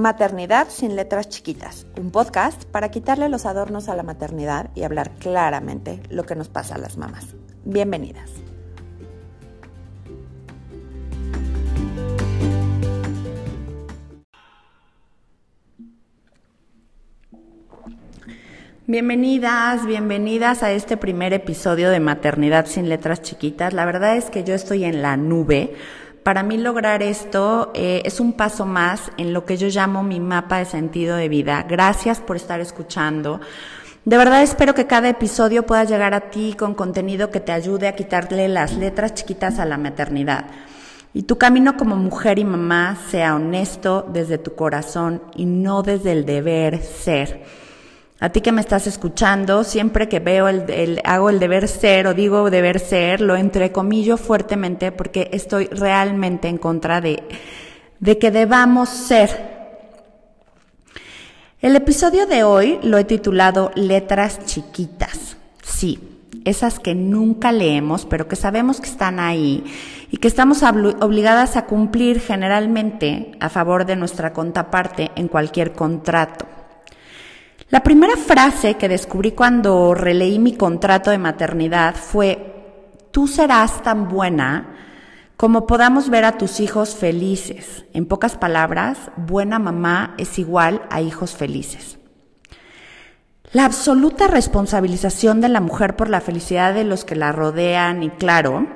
Maternidad sin letras chiquitas, un podcast para quitarle los adornos a la maternidad y hablar claramente lo que nos pasa a las mamás. Bienvenidas. Bienvenidas, bienvenidas a este primer episodio de Maternidad sin letras chiquitas. La verdad es que yo estoy en la nube para mí lograr esto eh, es un paso más en lo que yo llamo mi mapa de sentido de vida. Gracias por estar escuchando. De verdad espero que cada episodio pueda llegar a ti con contenido que te ayude a quitarle las letras chiquitas a la maternidad. Y tu camino como mujer y mamá sea honesto desde tu corazón y no desde el deber ser. A ti que me estás escuchando, siempre que veo el, hago el deber ser o digo deber ser, lo entrecomillo fuertemente porque estoy realmente en contra de, de que debamos ser. El episodio de hoy lo he titulado Letras chiquitas. Sí, esas que nunca leemos, pero que sabemos que están ahí y que estamos obligadas a cumplir generalmente a favor de nuestra contraparte en cualquier contrato. La primera frase que descubrí cuando releí mi contrato de maternidad fue, tú serás tan buena como podamos ver a tus hijos felices. En pocas palabras, buena mamá es igual a hijos felices. La absoluta responsabilización de la mujer por la felicidad de los que la rodean y claro,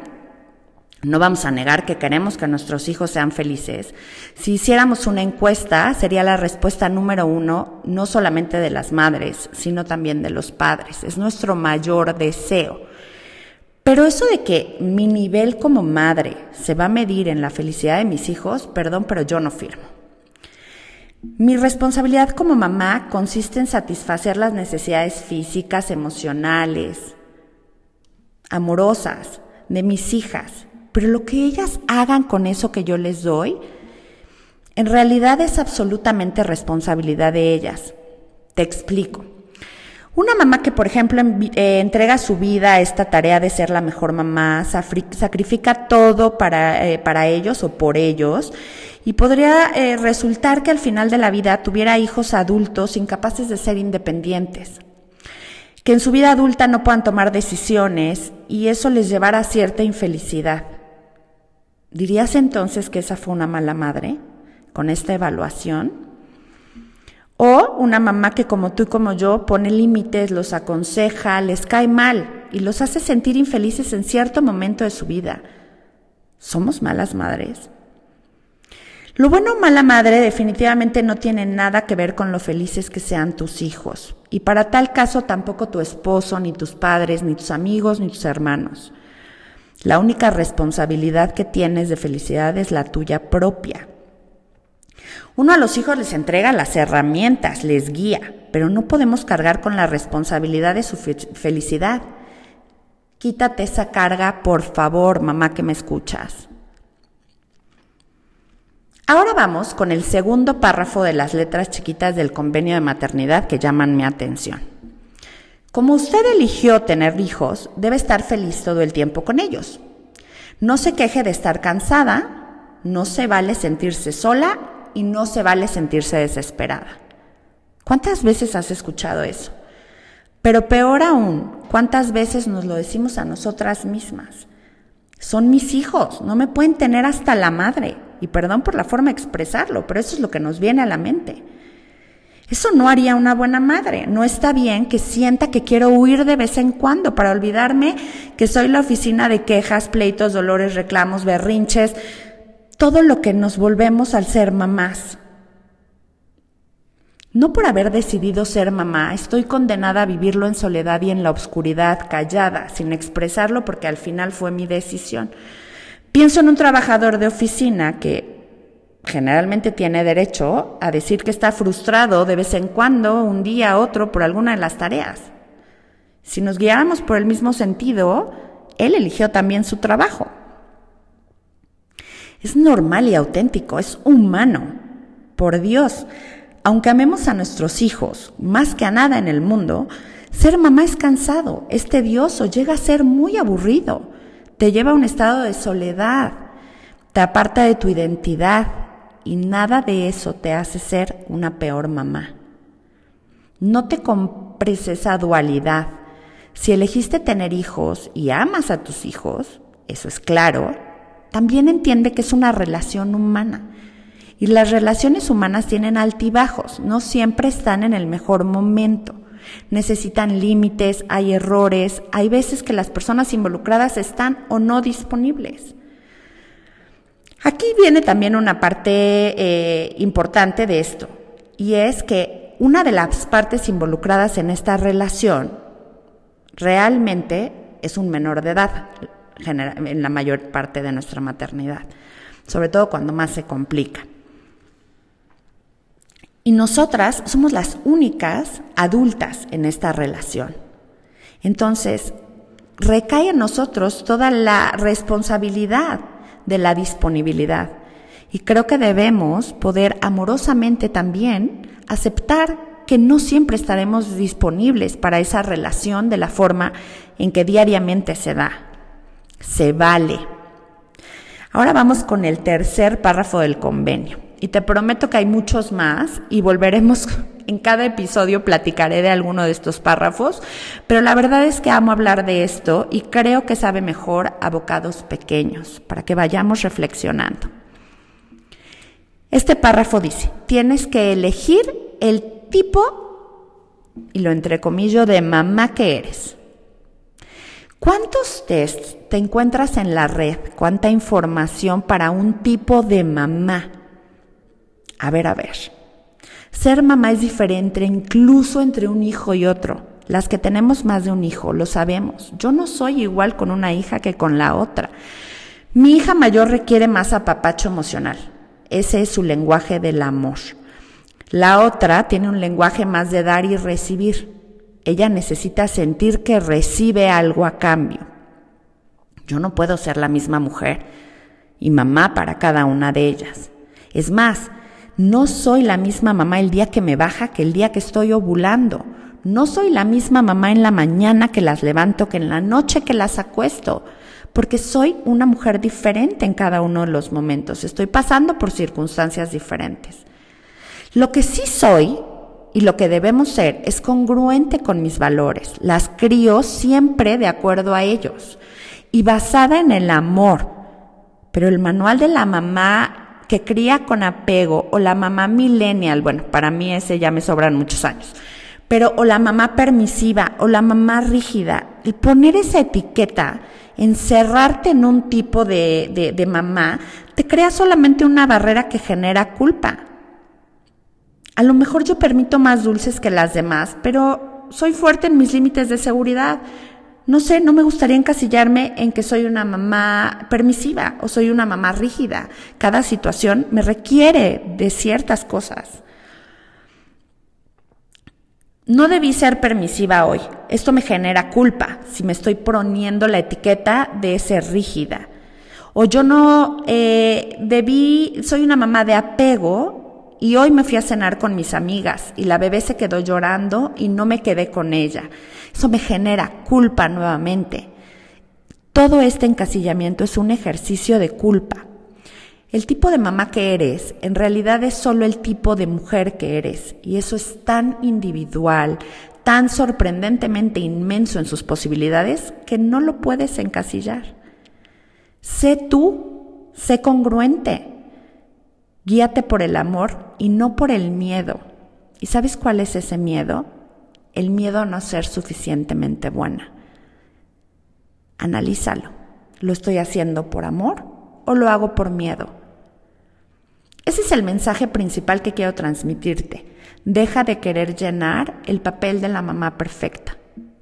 no vamos a negar que queremos que nuestros hijos sean felices. Si hiciéramos una encuesta, sería la respuesta número uno, no solamente de las madres, sino también de los padres. Es nuestro mayor deseo. Pero eso de que mi nivel como madre se va a medir en la felicidad de mis hijos, perdón, pero yo no firmo. Mi responsabilidad como mamá consiste en satisfacer las necesidades físicas, emocionales, amorosas de mis hijas pero lo que ellas hagan con eso que yo les doy, en realidad es absolutamente responsabilidad de ellas. Te explico. Una mamá que, por ejemplo, eh, entrega su vida a esta tarea de ser la mejor mamá, sacrifica todo para, eh, para ellos o por ellos, y podría eh, resultar que al final de la vida tuviera hijos adultos incapaces de ser independientes, que en su vida adulta no puedan tomar decisiones y eso les llevará a cierta infelicidad. ¿Dirías entonces que esa fue una mala madre con esta evaluación? O una mamá que como tú y como yo pone límites, los aconseja, les cae mal y los hace sentir infelices en cierto momento de su vida. ¿Somos malas madres? Lo bueno o mala madre definitivamente no tiene nada que ver con lo felices que sean tus hijos. Y para tal caso tampoco tu esposo, ni tus padres, ni tus amigos, ni tus hermanos. La única responsabilidad que tienes de felicidad es la tuya propia. Uno a los hijos les entrega las herramientas, les guía, pero no podemos cargar con la responsabilidad de su felicidad. Quítate esa carga, por favor, mamá que me escuchas. Ahora vamos con el segundo párrafo de las letras chiquitas del convenio de maternidad que llaman mi atención. Como usted eligió tener hijos, debe estar feliz todo el tiempo con ellos. No se queje de estar cansada, no se vale sentirse sola y no se vale sentirse desesperada. ¿Cuántas veces has escuchado eso? Pero peor aún, ¿cuántas veces nos lo decimos a nosotras mismas? Son mis hijos, no me pueden tener hasta la madre. Y perdón por la forma de expresarlo, pero eso es lo que nos viene a la mente. Eso no haría una buena madre. No está bien que sienta que quiero huir de vez en cuando para olvidarme que soy la oficina de quejas, pleitos, dolores, reclamos, berrinches, todo lo que nos volvemos al ser mamás. No por haber decidido ser mamá, estoy condenada a vivirlo en soledad y en la oscuridad, callada, sin expresarlo porque al final fue mi decisión. Pienso en un trabajador de oficina que generalmente tiene derecho a decir que está frustrado de vez en cuando, un día, otro, por alguna de las tareas. Si nos guiáramos por el mismo sentido, él eligió también su trabajo. Es normal y auténtico, es humano. Por Dios, aunque amemos a nuestros hijos más que a nada en el mundo, ser mamá es cansado, es tedioso, llega a ser muy aburrido, te lleva a un estado de soledad, te aparta de tu identidad, y nada de eso te hace ser una peor mamá. No te compres esa dualidad. Si elegiste tener hijos y amas a tus hijos, eso es claro, también entiende que es una relación humana. Y las relaciones humanas tienen altibajos, no siempre están en el mejor momento. Necesitan límites, hay errores, hay veces que las personas involucradas están o no disponibles. Aquí viene también una parte eh, importante de esto, y es que una de las partes involucradas en esta relación realmente es un menor de edad, en la mayor parte de nuestra maternidad, sobre todo cuando más se complica. Y nosotras somos las únicas adultas en esta relación. Entonces, recae en nosotros toda la responsabilidad de la disponibilidad. Y creo que debemos poder amorosamente también aceptar que no siempre estaremos disponibles para esa relación de la forma en que diariamente se da. Se vale. Ahora vamos con el tercer párrafo del convenio. Y te prometo que hay muchos más y volveremos en cada episodio platicaré de alguno de estos párrafos, pero la verdad es que amo hablar de esto y creo que sabe mejor a bocados pequeños, para que vayamos reflexionando. Este párrafo dice, tienes que elegir el tipo, y lo entrecomillo, de mamá que eres. ¿Cuántos tests te encuentras en la red? ¿Cuánta información para un tipo de mamá? A ver, a ver. Ser mamá es diferente incluso entre un hijo y otro. Las que tenemos más de un hijo lo sabemos. Yo no soy igual con una hija que con la otra. Mi hija mayor requiere más apapacho emocional. Ese es su lenguaje del amor. La otra tiene un lenguaje más de dar y recibir. Ella necesita sentir que recibe algo a cambio. Yo no puedo ser la misma mujer y mamá para cada una de ellas. Es más, no soy la misma mamá el día que me baja que el día que estoy ovulando. No soy la misma mamá en la mañana que las levanto que en la noche que las acuesto, porque soy una mujer diferente en cada uno de los momentos. Estoy pasando por circunstancias diferentes. Lo que sí soy y lo que debemos ser es congruente con mis valores. Las crío siempre de acuerdo a ellos y basada en el amor. Pero el manual de la mamá que cría con apego o la mamá millennial, bueno, para mí ese ya me sobran muchos años, pero o la mamá permisiva o la mamá rígida, el poner esa etiqueta, encerrarte en un tipo de, de, de mamá, te crea solamente una barrera que genera culpa. A lo mejor yo permito más dulces que las demás, pero soy fuerte en mis límites de seguridad no sé, no me gustaría encasillarme en que soy una mamá permisiva o soy una mamá rígida. Cada situación me requiere de ciertas cosas. No debí ser permisiva hoy. Esto me genera culpa si me estoy poniendo la etiqueta de ser rígida. O yo no eh, debí, soy una mamá de apego y hoy me fui a cenar con mis amigas y la bebé se quedó llorando y no me quedé con ella. Eso me genera culpa nuevamente. Todo este encasillamiento es un ejercicio de culpa. El tipo de mamá que eres en realidad es solo el tipo de mujer que eres y eso es tan individual, tan sorprendentemente inmenso en sus posibilidades que no lo puedes encasillar. Sé tú, sé congruente, guíate por el amor y no por el miedo. ¿Y sabes cuál es ese miedo? el miedo a no ser suficientemente buena. Analízalo. ¿Lo estoy haciendo por amor o lo hago por miedo? Ese es el mensaje principal que quiero transmitirte. Deja de querer llenar el papel de la mamá perfecta.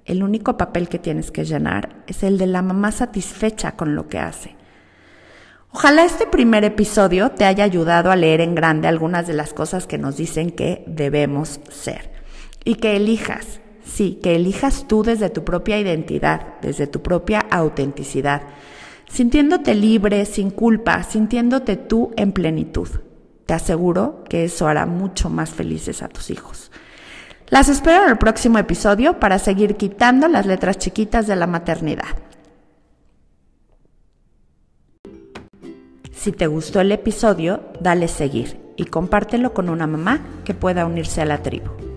El único papel que tienes que llenar es el de la mamá satisfecha con lo que hace. Ojalá este primer episodio te haya ayudado a leer en grande algunas de las cosas que nos dicen que debemos ser. Y que elijas, sí, que elijas tú desde tu propia identidad, desde tu propia autenticidad, sintiéndote libre, sin culpa, sintiéndote tú en plenitud. Te aseguro que eso hará mucho más felices a tus hijos. Las espero en el próximo episodio para seguir quitando las letras chiquitas de la maternidad. Si te gustó el episodio, dale seguir y compártelo con una mamá que pueda unirse a la tribu.